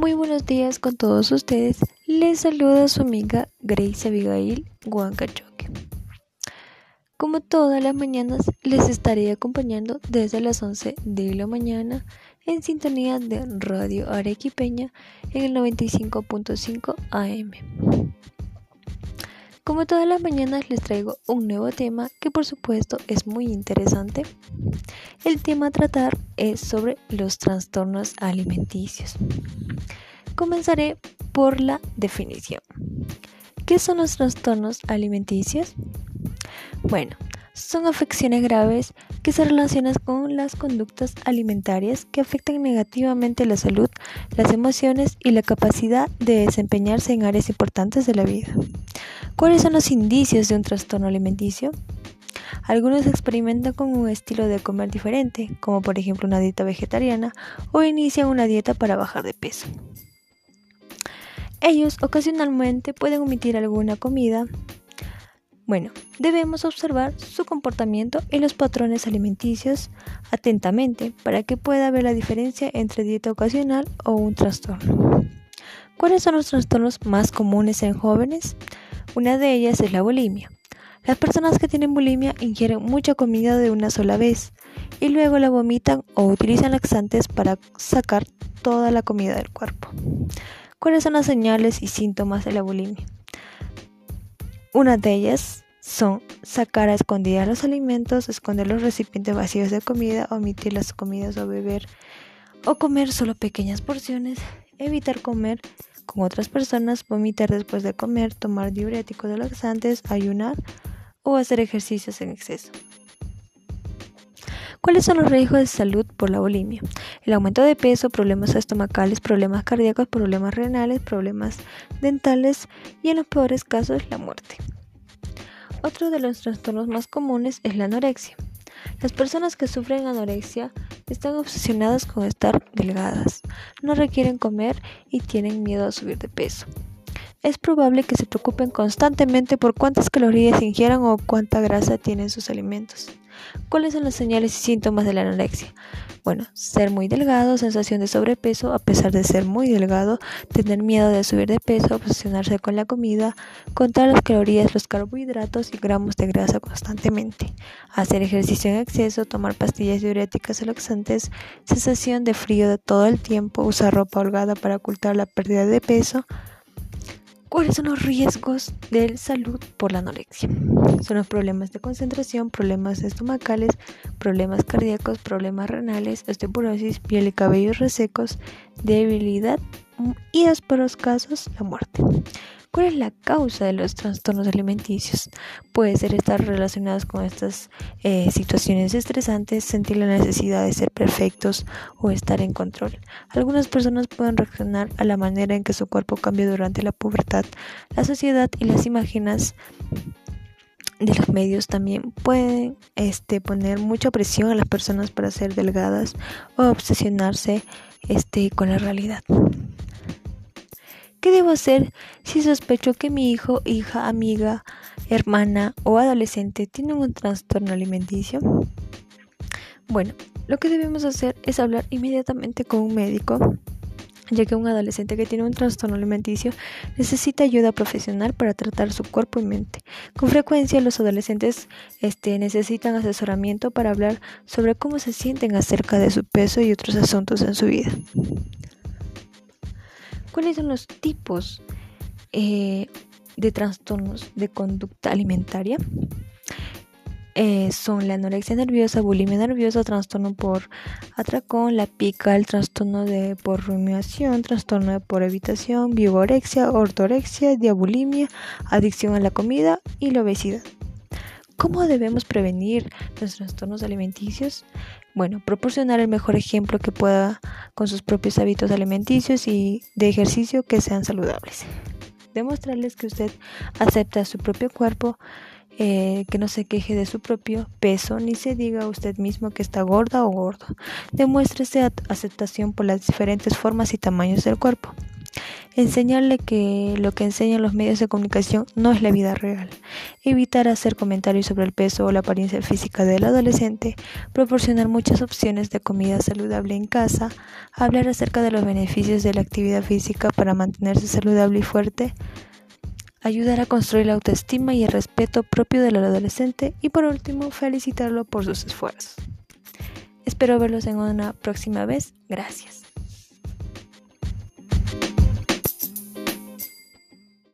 Muy buenos días con todos ustedes. Les saluda su amiga Grace Abigail Huancachoque. Como todas las mañanas, les estaré acompañando desde las 11 de la mañana en sintonía de Radio Arequipeña en el 95.5 AM. Como todas las mañanas les traigo un nuevo tema que por supuesto es muy interesante. El tema a tratar es sobre los trastornos alimenticios. Comenzaré por la definición. ¿Qué son los trastornos alimenticios? Bueno, son afecciones graves que se relacionan con las conductas alimentarias que afectan negativamente la salud, las emociones y la capacidad de desempeñarse en áreas importantes de la vida. ¿Cuáles son los indicios de un trastorno alimenticio? Algunos experimentan con un estilo de comer diferente, como por ejemplo una dieta vegetariana, o inician una dieta para bajar de peso. Ellos ocasionalmente pueden omitir alguna comida. Bueno, debemos observar su comportamiento y los patrones alimenticios atentamente para que pueda ver la diferencia entre dieta ocasional o un trastorno. ¿Cuáles son los trastornos más comunes en jóvenes? Una de ellas es la bulimia. Las personas que tienen bulimia ingieren mucha comida de una sola vez y luego la vomitan o utilizan laxantes para sacar toda la comida del cuerpo. ¿Cuáles son las señales y síntomas de la bulimia? Una de ellas son sacar a escondidas los alimentos, esconder los recipientes vacíos de comida, omitir las comidas o beber o comer solo pequeñas porciones, evitar comer con otras personas, vomitar después de comer, tomar diuréticos o laxantes, ayunar o hacer ejercicios en exceso. ¿Cuáles son los riesgos de salud por la bulimia? El aumento de peso, problemas estomacales, problemas cardíacos, problemas renales, problemas dentales y en los peores casos la muerte. Otro de los trastornos más comunes es la anorexia. Las personas que sufren anorexia están obsesionadas con estar delgadas, no requieren comer y tienen miedo a subir de peso. Es probable que se preocupen constantemente por cuántas calorías ingieran o cuánta grasa tienen sus alimentos. ¿Cuáles son las señales y síntomas de la anorexia? Bueno, ser muy delgado, sensación de sobrepeso a pesar de ser muy delgado, tener miedo de subir de peso, obsesionarse con la comida, contar las calorías, los carbohidratos y gramos de grasa constantemente, hacer ejercicio en exceso, tomar pastillas diuréticas o laxantes, sensación de frío de todo el tiempo, usar ropa holgada para ocultar la pérdida de peso, ¿Cuáles son los riesgos de salud por la anorexia? Son los problemas de concentración, problemas estomacales, problemas cardíacos, problemas renales, osteoporosis, piel y cabellos resecos, debilidad y, los casos, la muerte. ¿Cuál es la causa de los trastornos alimenticios? Puede ser estar relacionados con estas eh, situaciones estresantes, sentir la necesidad de ser perfectos o estar en control. Algunas personas pueden reaccionar a la manera en que su cuerpo cambia durante la pubertad. La sociedad y las imágenes de los medios también pueden este, poner mucha presión a las personas para ser delgadas o obsesionarse este, con la realidad. ¿Qué debo hacer si sospecho que mi hijo, hija, amiga, hermana o adolescente tienen un trastorno alimenticio? Bueno, lo que debemos hacer es hablar inmediatamente con un médico, ya que un adolescente que tiene un trastorno alimenticio necesita ayuda profesional para tratar su cuerpo y mente. Con frecuencia los adolescentes este, necesitan asesoramiento para hablar sobre cómo se sienten acerca de su peso y otros asuntos en su vida. ¿Cuáles son los tipos eh, de trastornos de conducta alimentaria? Eh, son la anorexia nerviosa, bulimia nerviosa, trastorno por atracón, la pica, el trastorno de por rumiación, trastorno de por evitación, vigorexia, ortorexia, diabulimia, adicción a la comida y la obesidad. ¿Cómo debemos prevenir los trastornos alimenticios? Bueno, proporcionar el mejor ejemplo que pueda con sus propios hábitos alimenticios y de ejercicio que sean saludables. Demostrarles que usted acepta su propio cuerpo, eh, que no se queje de su propio peso, ni se diga a usted mismo que está gorda o gordo. Demuéstrese aceptación por las diferentes formas y tamaños del cuerpo. Enseñarle que lo que enseñan los medios de comunicación no es la vida real, evitar hacer comentarios sobre el peso o la apariencia física del adolescente, proporcionar muchas opciones de comida saludable en casa, hablar acerca de los beneficios de la actividad física para mantenerse saludable y fuerte, ayudar a construir la autoestima y el respeto propio del adolescente y por último felicitarlo por sus esfuerzos. Espero verlos en una próxima vez. Gracias.